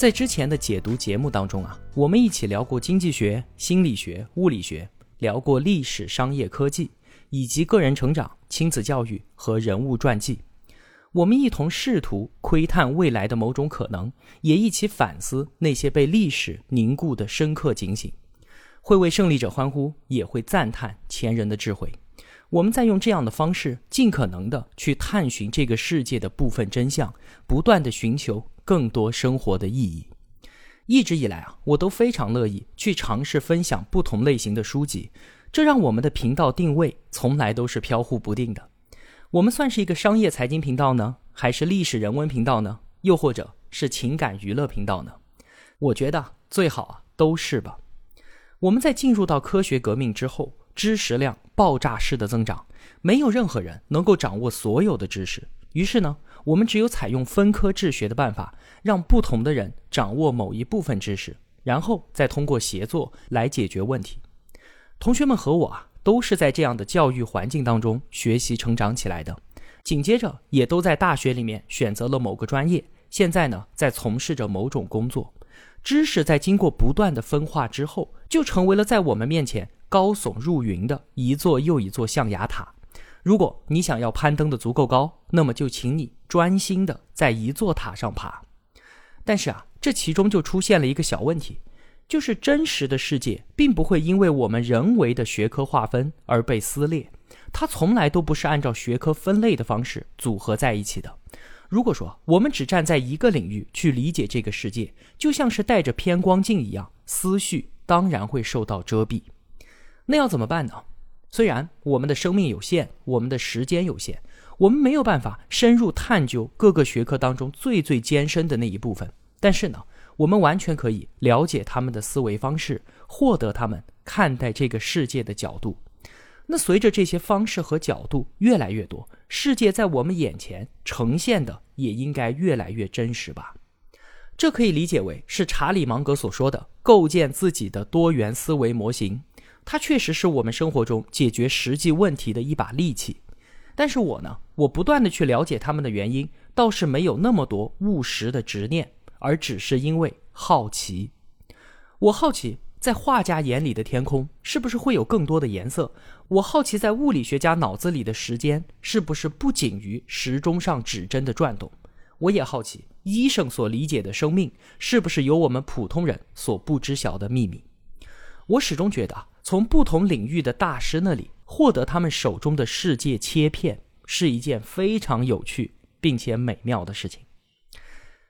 在之前的解读节目当中啊，我们一起聊过经济学、心理学、物理学，聊过历史、商业、科技，以及个人成长、亲子教育和人物传记。我们一同试图窥探未来的某种可能，也一起反思那些被历史凝固的深刻警醒，会为胜利者欢呼，也会赞叹前人的智慧。我们在用这样的方式，尽可能的去探寻这个世界的部分真相，不断的寻求。更多生活的意义。一直以来啊，我都非常乐意去尝试分享不同类型的书籍，这让我们的频道定位从来都是飘忽不定的。我们算是一个商业财经频道呢，还是历史人文频道呢？又或者是情感娱乐频道呢？我觉得最好啊，都是吧。我们在进入到科学革命之后，知识量爆炸式的增长，没有任何人能够掌握所有的知识，于是呢。我们只有采用分科治学的办法，让不同的人掌握某一部分知识，然后再通过协作来解决问题。同学们和我啊，都是在这样的教育环境当中学习成长起来的。紧接着，也都在大学里面选择了某个专业，现在呢，在从事着某种工作。知识在经过不断的分化之后，就成为了在我们面前高耸入云的一座又一座象牙塔。如果你想要攀登的足够高，那么就请你专心的在一座塔上爬。但是啊，这其中就出现了一个小问题，就是真实的世界并不会因为我们人为的学科划分而被撕裂，它从来都不是按照学科分类的方式组合在一起的。如果说我们只站在一个领域去理解这个世界，就像是戴着偏光镜一样，思绪当然会受到遮蔽。那要怎么办呢？虽然我们的生命有限，我们的时间有限，我们没有办法深入探究各个学科当中最最艰深的那一部分，但是呢，我们完全可以了解他们的思维方式，获得他们看待这个世界的角度。那随着这些方式和角度越来越多，世界在我们眼前呈现的也应该越来越真实吧？这可以理解为是查理芒格所说的构建自己的多元思维模型。它确实是我们生活中解决实际问题的一把利器，但是我呢，我不断的去了解他们的原因，倒是没有那么多务实的执念，而只是因为好奇。我好奇，在画家眼里的天空是不是会有更多的颜色？我好奇，在物理学家脑子里的时间是不是不仅于时钟上指针的转动？我也好奇，医生所理解的生命是不是有我们普通人所不知晓的秘密？我始终觉得啊。从不同领域的大师那里获得他们手中的世界切片，是一件非常有趣并且美妙的事情。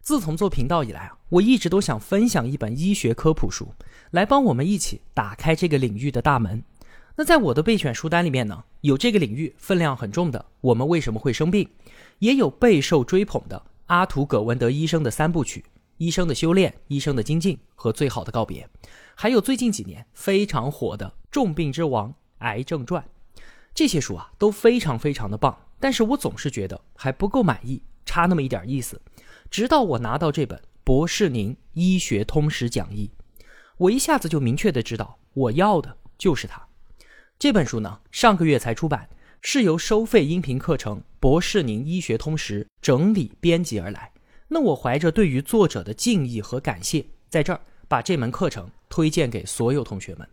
自从做频道以来啊，我一直都想分享一本医学科普书，来帮我们一起打开这个领域的大门。那在我的备选书单里面呢，有这个领域分量很重的《我们为什么会生病》，也有备受追捧的阿图·葛文德医生的三部曲：《医生的修炼》《医生的精进》和《最好的告别》。还有最近几年非常火的《重病之王：癌症传》，这些书啊都非常非常的棒，但是我总是觉得还不够满意，差那么一点意思。直到我拿到这本博士宁医学通识讲义，我一下子就明确的知道我要的就是它。这本书呢上个月才出版，是由收费音频课程博士宁医学通识整理编辑而来。那我怀着对于作者的敬意和感谢，在这儿把这门课程。推荐给所有同学们。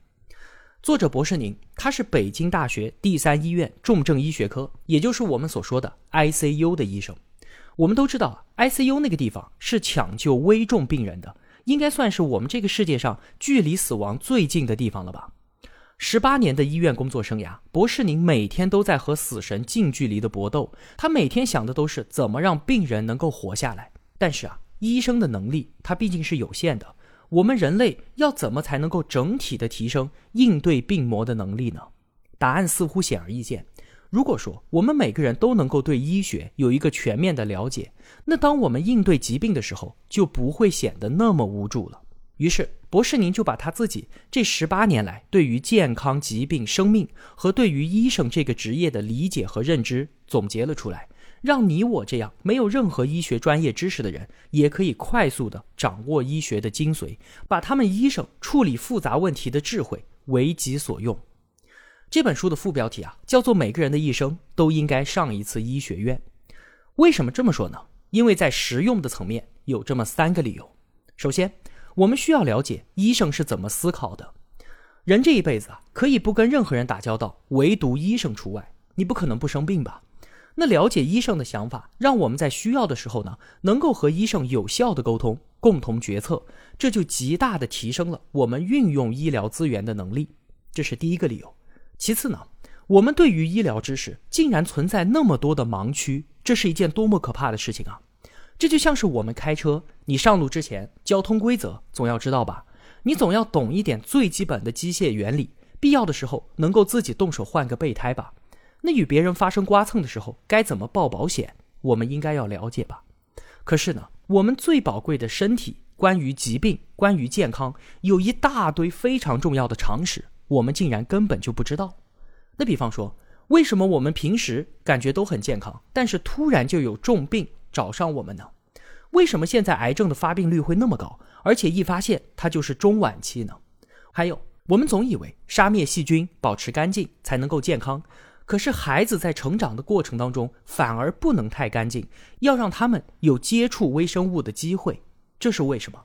作者博士宁，他是北京大学第三医院重症医学科，也就是我们所说的 ICU 的医生。我们都知道，ICU 那个地方是抢救危重病人的，应该算是我们这个世界上距离死亡最近的地方了吧？十八年的医院工作生涯，博士宁每天都在和死神近距离的搏斗。他每天想的都是怎么让病人能够活下来。但是啊，医生的能力他毕竟是有限的。我们人类要怎么才能够整体的提升应对病魔的能力呢？答案似乎显而易见。如果说我们每个人都能够对医学有一个全面的了解，那当我们应对疾病的时候，就不会显得那么无助了。于是，博士您就把他自己这十八年来对于健康、疾病、生命和对于医生这个职业的理解和认知总结了出来，让你我这样没有任何医学专业知识的人也可以快速的掌握医学的精髓，把他们医生处理复杂问题的智慧为己所用。这本书的副标题啊，叫做“每个人的一生都应该上一次医学院”。为什么这么说呢？因为在实用的层面有这么三个理由。首先，我们需要了解医生是怎么思考的。人这一辈子啊，可以不跟任何人打交道，唯独医生除外。你不可能不生病吧？那了解医生的想法，让我们在需要的时候呢，能够和医生有效的沟通，共同决策，这就极大的提升了我们运用医疗资源的能力。这是第一个理由。其次呢，我们对于医疗知识竟然存在那么多的盲区，这是一件多么可怕的事情啊！这就像是我们开车，你上路之前，交通规则总要知道吧？你总要懂一点最基本的机械原理，必要的时候能够自己动手换个备胎吧？那与别人发生刮蹭的时候，该怎么报保险？我们应该要了解吧？可是呢，我们最宝贵的身体，关于疾病，关于健康，有一大堆非常重要的常识。我们竟然根本就不知道。那比方说，为什么我们平时感觉都很健康，但是突然就有重病找上我们呢？为什么现在癌症的发病率会那么高，而且一发现它就是中晚期呢？还有，我们总以为杀灭细菌、保持干净才能够健康，可是孩子在成长的过程当中反而不能太干净，要让他们有接触微生物的机会，这是为什么？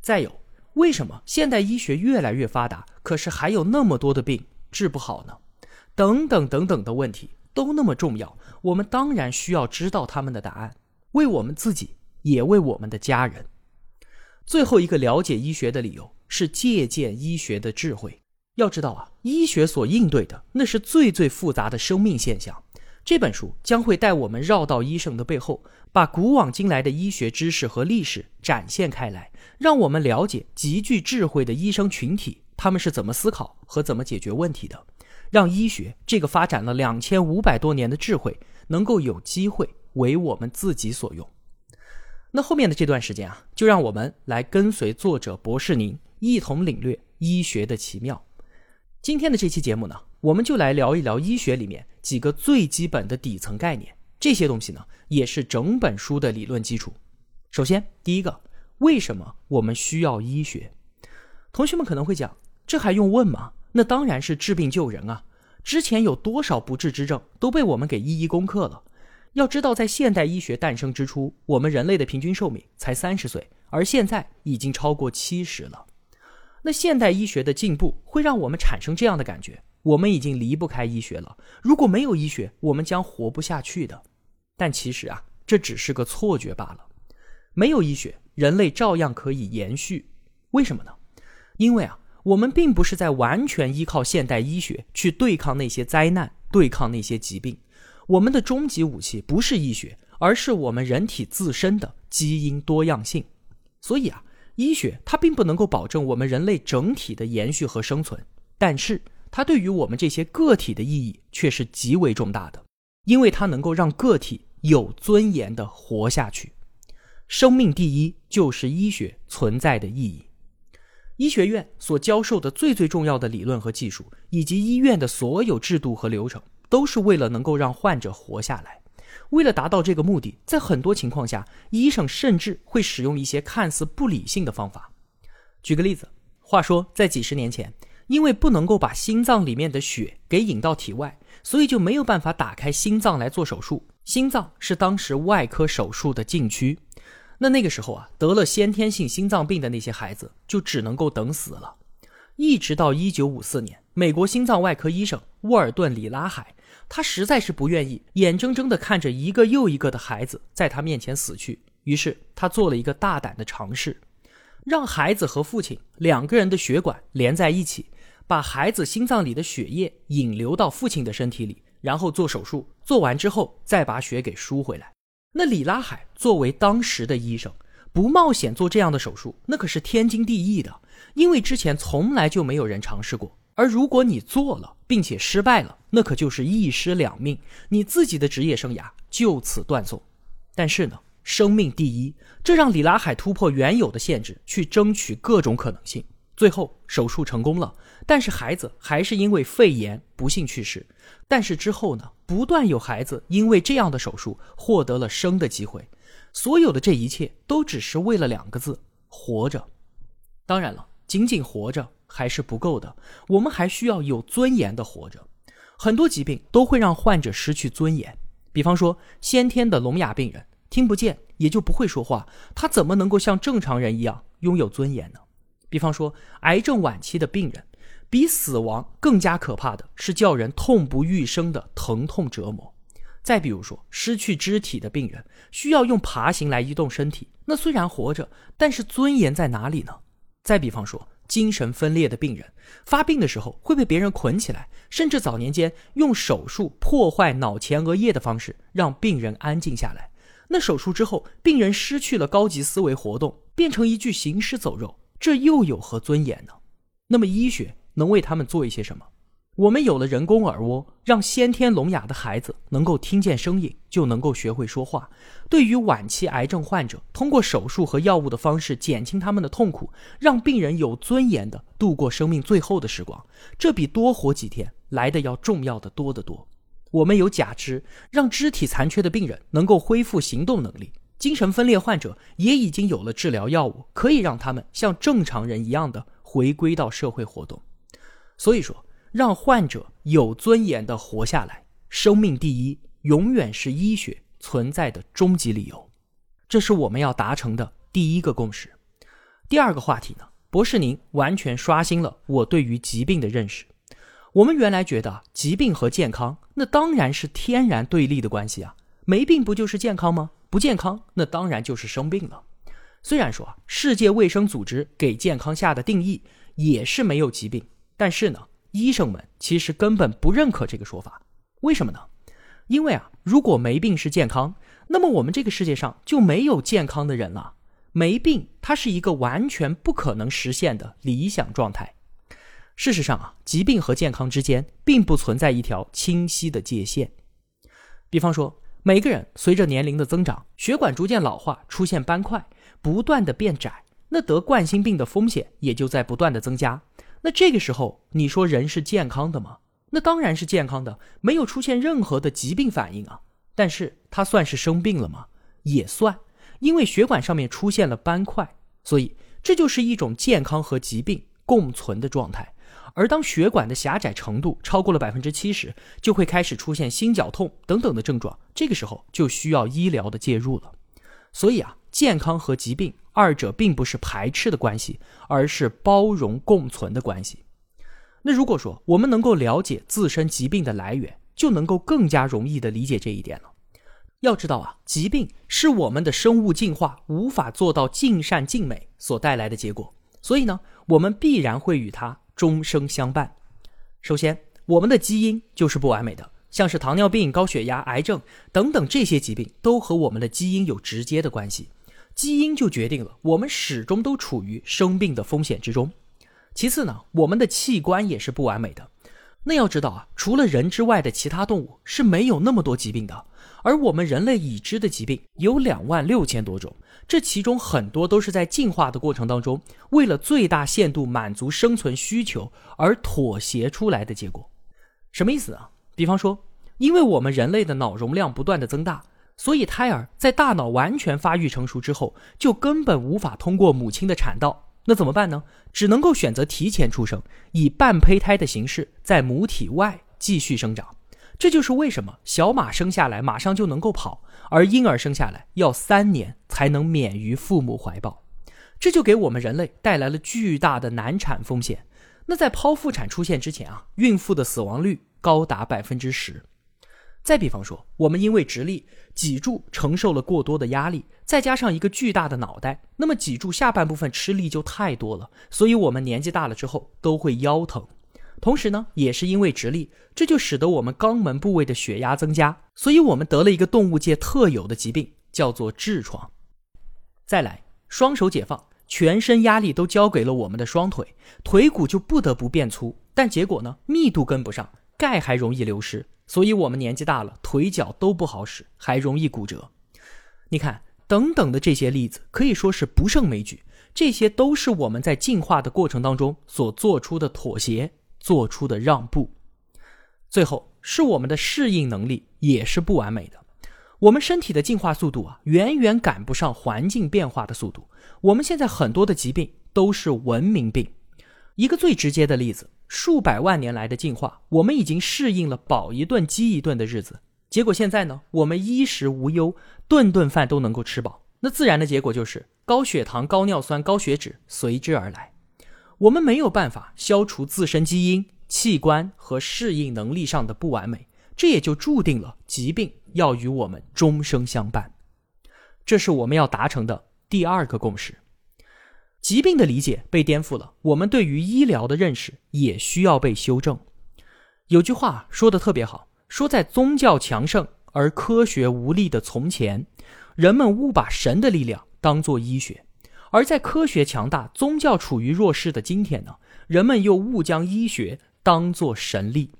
再有。为什么现代医学越来越发达，可是还有那么多的病治不好呢？等等等等的问题都那么重要，我们当然需要知道他们的答案，为我们自己，也为我们的家人。最后一个了解医学的理由是借鉴医学的智慧。要知道啊，医学所应对的那是最最复杂的生命现象。这本书将会带我们绕到医生的背后，把古往今来的医学知识和历史展现开来。让我们了解极具智慧的医生群体，他们是怎么思考和怎么解决问题的，让医学这个发展了两千五百多年的智慧能够有机会为我们自己所用。那后面的这段时间啊，就让我们来跟随作者博士您一同领略医学的奇妙。今天的这期节目呢，我们就来聊一聊医学里面几个最基本的底层概念，这些东西呢，也是整本书的理论基础。首先，第一个。为什么我们需要医学？同学们可能会讲，这还用问吗？那当然是治病救人啊！之前有多少不治之症都被我们给一一攻克了。要知道，在现代医学诞生之初，我们人类的平均寿命才三十岁，而现在已经超过七十了。那现代医学的进步会让我们产生这样的感觉：我们已经离不开医学了。如果没有医学，我们将活不下去的。但其实啊，这只是个错觉罢了。没有医学。人类照样可以延续，为什么呢？因为啊，我们并不是在完全依靠现代医学去对抗那些灾难、对抗那些疾病。我们的终极武器不是医学，而是我们人体自身的基因多样性。所以啊，医学它并不能够保证我们人类整体的延续和生存，但是它对于我们这些个体的意义却是极为重大的，因为它能够让个体有尊严的活下去。生命第一就是医学存在的意义。医学院所教授的最最重要的理论和技术，以及医院的所有制度和流程，都是为了能够让患者活下来。为了达到这个目的，在很多情况下，医生甚至会使用一些看似不理性的方法。举个例子，话说在几十年前，因为不能够把心脏里面的血给引到体外，所以就没有办法打开心脏来做手术。心脏是当时外科手术的禁区。那那个时候啊，得了先天性心脏病的那些孩子就只能够等死了。一直到一九五四年，美国心脏外科医生沃尔顿·里拉海，他实在是不愿意眼睁睁地看着一个又一个的孩子在他面前死去，于是他做了一个大胆的尝试，让孩子和父亲两个人的血管连在一起，把孩子心脏里的血液引流到父亲的身体里，然后做手术，做完之后再把血给输回来。那李拉海作为当时的医生，不冒险做这样的手术，那可是天经地义的，因为之前从来就没有人尝试过。而如果你做了，并且失败了，那可就是一尸两命，你自己的职业生涯就此断送。但是呢，生命第一，这让李拉海突破原有的限制，去争取各种可能性。最后手术成功了，但是孩子还是因为肺炎不幸去世。但是之后呢，不断有孩子因为这样的手术获得了生的机会。所有的这一切都只是为了两个字：活着。当然了，仅仅活着还是不够的，我们还需要有尊严的活着。很多疾病都会让患者失去尊严，比方说先天的聋哑病人，听不见也就不会说话，他怎么能够像正常人一样拥有尊严呢？比方说癌症晚期的病人，比死亡更加可怕的是叫人痛不欲生的疼痛折磨。再比如说，失去肢体的病人需要用爬行来移动身体，那虽然活着，但是尊严在哪里呢？再比方说，精神分裂的病人发病的时候会被别人捆起来，甚至早年间用手术破坏脑前额叶的方式让病人安静下来。那手术之后，病人失去了高级思维活动，变成一具行尸走肉，这又有何尊严呢？那么医学能为他们做一些什么？我们有了人工耳蜗，让先天聋哑的孩子能够听见声音，就能够学会说话。对于晚期癌症患者，通过手术和药物的方式减轻他们的痛苦，让病人有尊严的度过生命最后的时光，这比多活几天来的要重要的多得多。我们有假肢，让肢体残缺的病人能够恢复行动能力；精神分裂患者也已经有了治疗药物，可以让他们像正常人一样的回归到社会活动。所以说。让患者有尊严的活下来，生命第一，永远是医学存在的终极理由。这是我们要达成的第一个共识。第二个话题呢，博士您完全刷新了我对于疾病的认识。我们原来觉得疾病和健康那当然是天然对立的关系啊，没病不就是健康吗？不健康那当然就是生病了。虽然说世界卫生组织给健康下的定义也是没有疾病，但是呢。医生们其实根本不认可这个说法，为什么呢？因为啊，如果没病是健康，那么我们这个世界上就没有健康的人了。没病，它是一个完全不可能实现的理想状态。事实上啊，疾病和健康之间并不存在一条清晰的界限。比方说，每个人随着年龄的增长，血管逐渐老化，出现斑块，不断的变窄，那得冠心病的风险也就在不断的增加。那这个时候，你说人是健康的吗？那当然是健康的，没有出现任何的疾病反应啊。但是他算是生病了吗？也算，因为血管上面出现了斑块，所以这就是一种健康和疾病共存的状态。而当血管的狭窄程度超过了百分之七十，就会开始出现心绞痛等等的症状，这个时候就需要医疗的介入了。所以啊，健康和疾病。二者并不是排斥的关系，而是包容共存的关系。那如果说我们能够了解自身疾病的来源，就能够更加容易的理解这一点了。要知道啊，疾病是我们的生物进化无法做到尽善尽美所带来的结果，所以呢，我们必然会与它终生相伴。首先，我们的基因就是不完美的，像是糖尿病、高血压、癌症等等这些疾病，都和我们的基因有直接的关系。基因就决定了我们始终都处于生病的风险之中。其次呢，我们的器官也是不完美的。那要知道啊，除了人之外的其他动物是没有那么多疾病的，而我们人类已知的疾病有两万六千多种，这其中很多都是在进化的过程当中，为了最大限度满足生存需求而妥协出来的结果。什么意思啊？比方说，因为我们人类的脑容量不断的增大。所以，胎儿在大脑完全发育成熟之后，就根本无法通过母亲的产道。那怎么办呢？只能够选择提前出生，以半胚胎的形式在母体外继续生长。这就是为什么小马生下来马上就能够跑，而婴儿生下来要三年才能免于父母怀抱。这就给我们人类带来了巨大的难产风险。那在剖腹产出现之前啊，孕妇的死亡率高达百分之十。再比方说，我们因为直立，脊柱承受了过多的压力，再加上一个巨大的脑袋，那么脊柱下半部分吃力就太多了，所以我们年纪大了之后都会腰疼。同时呢，也是因为直立，这就使得我们肛门部位的血压增加，所以我们得了一个动物界特有的疾病，叫做痔疮。再来，双手解放，全身压力都交给了我们的双腿，腿骨就不得不变粗，但结果呢，密度跟不上，钙还容易流失。所以，我们年纪大了，腿脚都不好使，还容易骨折。你看，等等的这些例子可以说是不胜枚举。这些都是我们在进化的过程当中所做出的妥协、做出的让步。最后是我们的适应能力也是不完美的。我们身体的进化速度啊，远远赶不上环境变化的速度。我们现在很多的疾病都是文明病。一个最直接的例子，数百万年来的进化，我们已经适应了饱一顿饥一顿的日子。结果现在呢，我们衣食无忧，顿顿饭都能够吃饱。那自然的结果就是高血糖、高尿酸、高血脂随之而来。我们没有办法消除自身基因、器官和适应能力上的不完美，这也就注定了疾病要与我们终生相伴。这是我们要达成的第二个共识。疾病的理解被颠覆了，我们对于医疗的认识也需要被修正。有句话说的特别好。说在宗教强盛而科学无力的从前，人们误把神的力量当做医学；而在科学强大、宗教处于弱势的今天呢，人们又误将医学当做神力。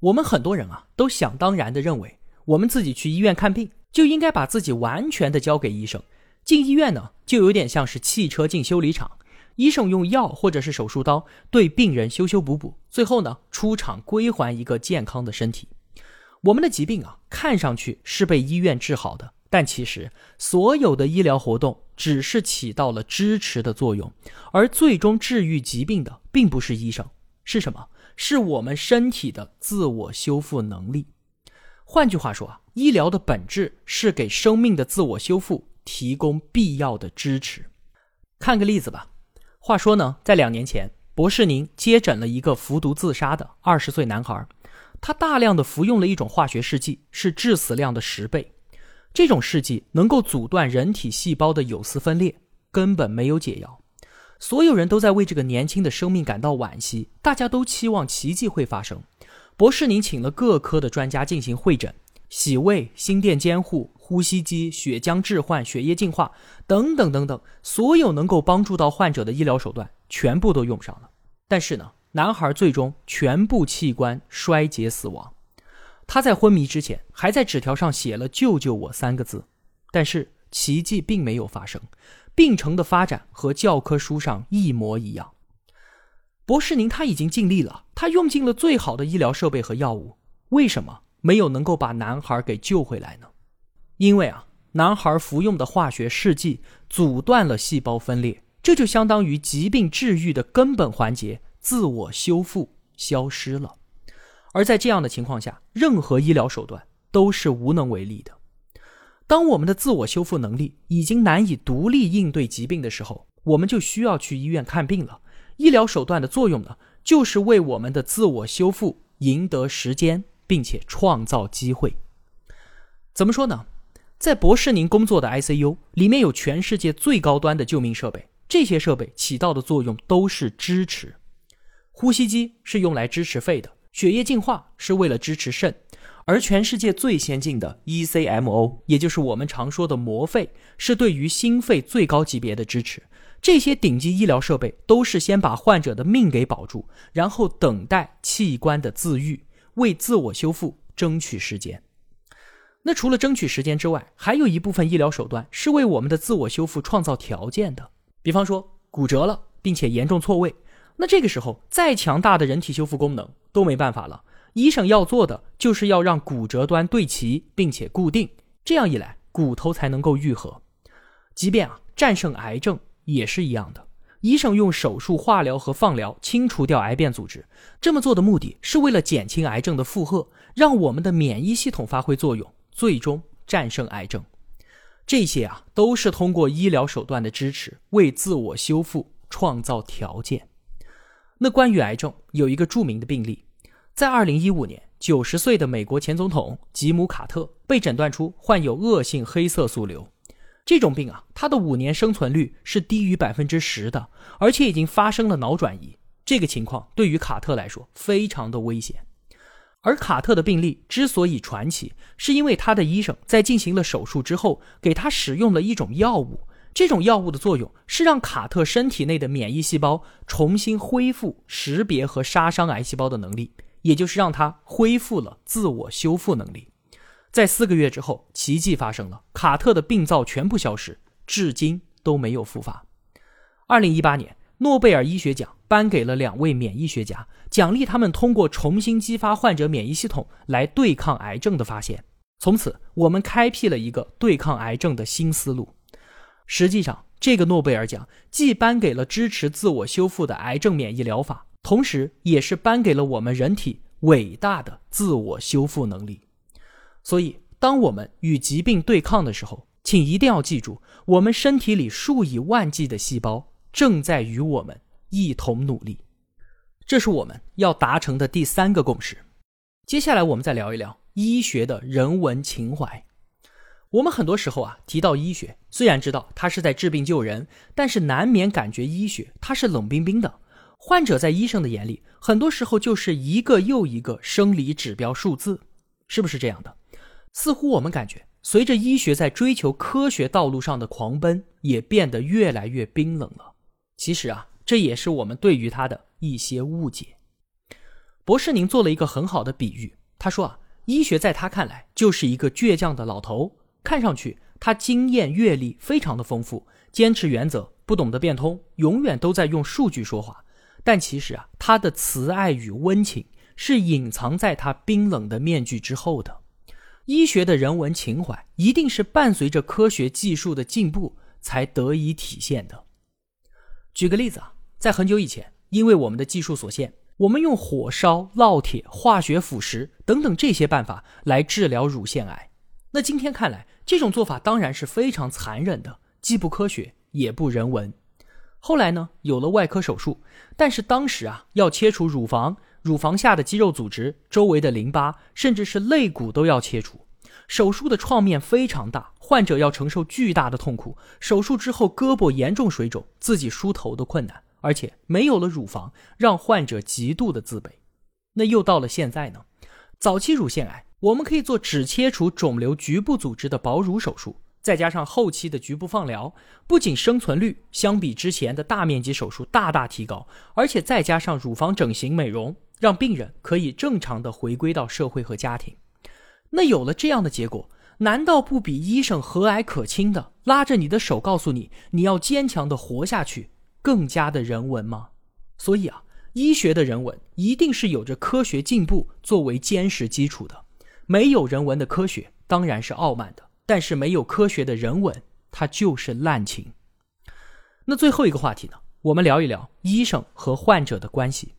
我们很多人啊，都想当然的认为，我们自己去医院看病就应该把自己完全的交给医生。进医院呢，就有点像是汽车进修理厂，医生用药或者是手术刀对病人修修补补，最后呢，出厂归还一个健康的身体。我们的疾病啊，看上去是被医院治好的，但其实所有的医疗活动只是起到了支持的作用，而最终治愈疾病的并不是医生，是什么？是我们身体的自我修复能力。换句话说啊，医疗的本质是给生命的自我修复提供必要的支持。看个例子吧。话说呢，在两年前，博士宁接诊了一个服毒自杀的二十岁男孩。他大量的服用了一种化学试剂，是致死量的十倍。这种试剂能够阻断人体细胞的有丝分裂，根本没有解药。所有人都在为这个年轻的生命感到惋惜，大家都期望奇迹会发生。博士宁请了各科的专家进行会诊，洗胃、心电监护、呼吸机、血浆置换、血液净化等等等等，所有能够帮助到患者的医疗手段全部都用上了。但是呢？男孩最终全部器官衰竭死亡，他在昏迷之前还在纸条上写了“救救我”三个字，但是奇迹并没有发生，病程的发展和教科书上一模一样。博士宁他已经尽力了，他用尽了最好的医疗设备和药物，为什么没有能够把男孩给救回来呢？因为啊，男孩服用的化学试剂阻断了细胞分裂，这就相当于疾病治愈的根本环节。自我修复消失了，而在这样的情况下，任何医疗手段都是无能为力的。当我们的自我修复能力已经难以独立应对疾病的时候，我们就需要去医院看病了。医疗手段的作用呢，就是为我们的自我修复赢得时间，并且创造机会。怎么说呢？在博士宁工作的 ICU 里面有全世界最高端的救命设备，这些设备起到的作用都是支持。呼吸机是用来支持肺的，血液净化是为了支持肾，而全世界最先进的 ECMO，也就是我们常说的膜肺，是对于心肺最高级别的支持。这些顶级医疗设备都是先把患者的命给保住，然后等待器官的自愈，为自我修复争取时间。那除了争取时间之外，还有一部分医疗手段是为我们的自我修复创造条件的，比方说骨折了，并且严重错位。那这个时候，再强大的人体修复功能都没办法了。医生要做的就是要让骨折端对齐并且固定，这样一来，骨头才能够愈合。即便啊战胜癌症也是一样的，医生用手术、化疗和放疗清除掉癌变组织，这么做的目的是为了减轻癌症的负荷，让我们的免疫系统发挥作用，最终战胜癌症。这些啊都是通过医疗手段的支持，为自我修复创造条件。那关于癌症，有一个著名的病例，在二零一五年，九十岁的美国前总统吉姆·卡特被诊断出患有恶性黑色素瘤。这种病啊，他的五年生存率是低于百分之十的，而且已经发生了脑转移。这个情况对于卡特来说非常的危险。而卡特的病例之所以传奇，是因为他的医生在进行了手术之后，给他使用了一种药物。这种药物的作用是让卡特身体内的免疫细胞重新恢复识别和杀伤癌细胞的能力，也就是让他恢复了自我修复能力。在四个月之后，奇迹发生了，卡特的病灶全部消失，至今都没有复发。二零一八年，诺贝尔医学奖颁给了两位免疫学家，奖励他们通过重新激发患者免疫系统来对抗癌症的发现。从此，我们开辟了一个对抗癌症的新思路。实际上，这个诺贝尔奖既颁给了支持自我修复的癌症免疫疗法，同时也是颁给了我们人体伟大的自我修复能力。所以，当我们与疾病对抗的时候，请一定要记住，我们身体里数以万计的细胞正在与我们一同努力。这是我们要达成的第三个共识。接下来，我们再聊一聊医学的人文情怀。我们很多时候啊提到医学，虽然知道它是在治病救人，但是难免感觉医学它是冷冰冰的。患者在医生的眼里，很多时候就是一个又一个生理指标数字，是不是这样的？似乎我们感觉，随着医学在追求科学道路上的狂奔，也变得越来越冰冷了。其实啊，这也是我们对于他的一些误解。博士，您做了一个很好的比喻，他说啊，医学在他看来就是一个倔强的老头。看上去他经验阅历非常的丰富，坚持原则，不懂得变通，永远都在用数据说话。但其实啊，他的慈爱与温情是隐藏在他冰冷的面具之后的。医学的人文情怀一定是伴随着科学技术的进步才得以体现的。举个例子啊，在很久以前，因为我们的技术所限，我们用火烧、烙铁、化学腐蚀等等这些办法来治疗乳腺癌。那今天看来，这种做法当然是非常残忍的，既不科学也不人文。后来呢，有了外科手术，但是当时啊，要切除乳房、乳房下的肌肉组织、周围的淋巴，甚至是肋骨都要切除。手术的创面非常大，患者要承受巨大的痛苦。手术之后，胳膊严重水肿，自己梳头都困难，而且没有了乳房，让患者极度的自卑。那又到了现在呢？早期乳腺癌。我们可以做只切除肿瘤局部组织的保乳手术，再加上后期的局部放疗，不仅生存率相比之前的大面积手术大大提高，而且再加上乳房整形美容，让病人可以正常的回归到社会和家庭。那有了这样的结果，难道不比医生和蔼可亲的拉着你的手告诉你你要坚强的活下去更加的人文吗？所以啊，医学的人文一定是有着科学进步作为坚实基础的。没有人文的科学当然是傲慢的，但是没有科学的人文，它就是滥情。那最后一个话题呢？我们聊一聊医生和患者的关系。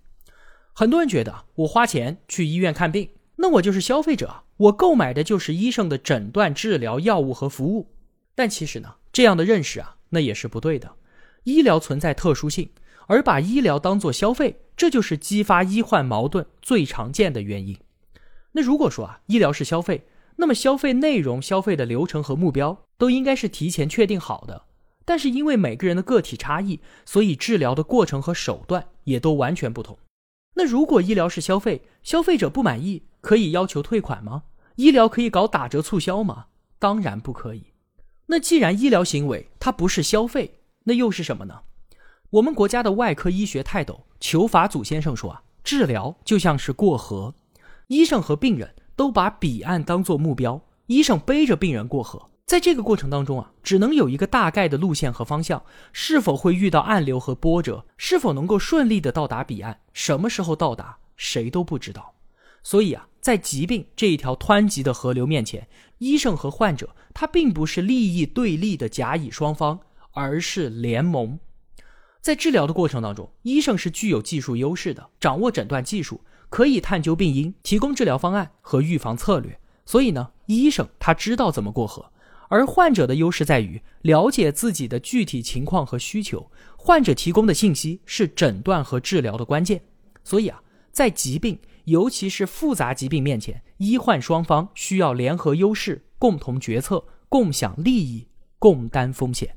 很多人觉得，我花钱去医院看病，那我就是消费者，我购买的就是医生的诊断、治疗、药物和服务。但其实呢，这样的认识啊，那也是不对的。医疗存在特殊性，而把医疗当做消费，这就是激发医患矛盾最常见的原因。那如果说啊，医疗是消费，那么消费内容、消费的流程和目标都应该是提前确定好的。但是因为每个人的个体差异，所以治疗的过程和手段也都完全不同。那如果医疗是消费，消费者不满意可以要求退款吗？医疗可以搞打折促销吗？当然不可以。那既然医疗行为它不是消费，那又是什么呢？我们国家的外科医学泰斗裘法祖先生说啊，治疗就像是过河。医生和病人都把彼岸当作目标，医生背着病人过河，在这个过程当中啊，只能有一个大概的路线和方向，是否会遇到暗流和波折，是否能够顺利的到达彼岸，什么时候到达，谁都不知道。所以啊，在疾病这一条湍急的河流面前，医生和患者他并不是利益对立的甲乙双方，而是联盟。在治疗的过程当中，医生是具有技术优势的，掌握诊断技术。可以探究病因，提供治疗方案和预防策略。所以呢，医生他知道怎么过河，而患者的优势在于了解自己的具体情况和需求。患者提供的信息是诊断和治疗的关键。所以啊，在疾病，尤其是复杂疾病面前，医患双方需要联合优势，共同决策，共享利益，共担风险。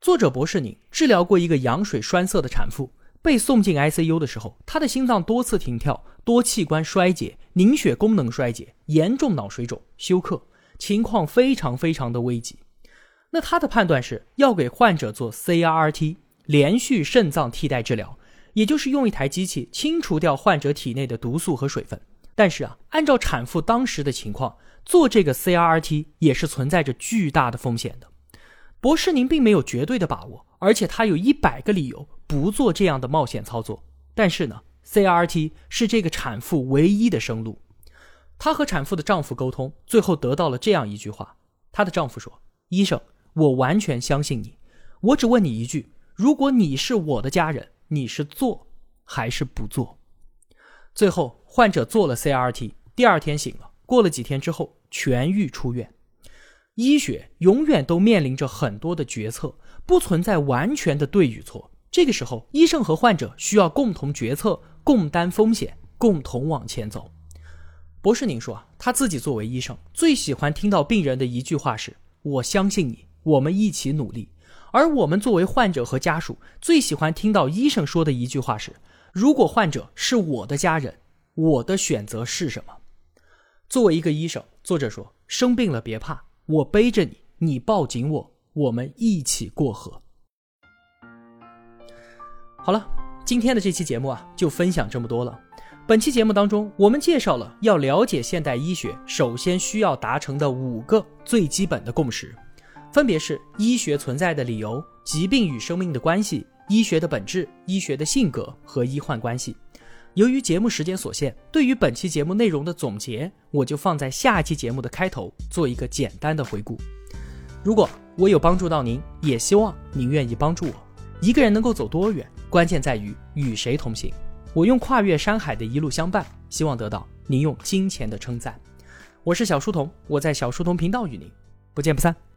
作者博士，宁治疗过一个羊水栓塞的产妇。被送进 ICU 的时候，他的心脏多次停跳，多器官衰竭，凝血功能衰竭，严重脑水肿，休克，情况非常非常的危急。那他的判断是要给患者做 CRRT 连续肾脏替代治疗，也就是用一台机器清除掉患者体内的毒素和水分。但是啊，按照产妇当时的情况，做这个 C R T 也是存在着巨大的风险的。博士您并没有绝对的把握，而且他有一百个理由不做这样的冒险操作。但是呢，CRT 是这个产妇唯一的生路。她和产妇的丈夫沟通，最后得到了这样一句话：她的丈夫说，医生，我完全相信你，我只问你一句，如果你是我的家人，你是做还是不做？最后，患者做了 CRT，第二天醒了，过了几天之后痊愈出院。医学永远都面临着很多的决策，不存在完全的对与错。这个时候，医生和患者需要共同决策，共担风险，共同往前走。博士您说啊，他自己作为医生，最喜欢听到病人的一句话是“我相信你，我们一起努力”。而我们作为患者和家属，最喜欢听到医生说的一句话是“如果患者是我的家人，我的选择是什么？”作为一个医生，作者说：“生病了别怕。”我背着你，你抱紧我，我们一起过河。好了，今天的这期节目啊，就分享这么多了。本期节目当中，我们介绍了要了解现代医学首先需要达成的五个最基本的共识，分别是医学存在的理由、疾病与生命的关系、医学的本质、医学的性格和医患关系。由于节目时间所限，对于本期节目内容的总结，我就放在下期节目的开头做一个简单的回顾。如果我有帮助到您，也希望您愿意帮助我。一个人能够走多远，关键在于与谁同行。我用跨越山海的一路相伴，希望得到您用金钱的称赞。我是小书童，我在小书童频道与您不见不散。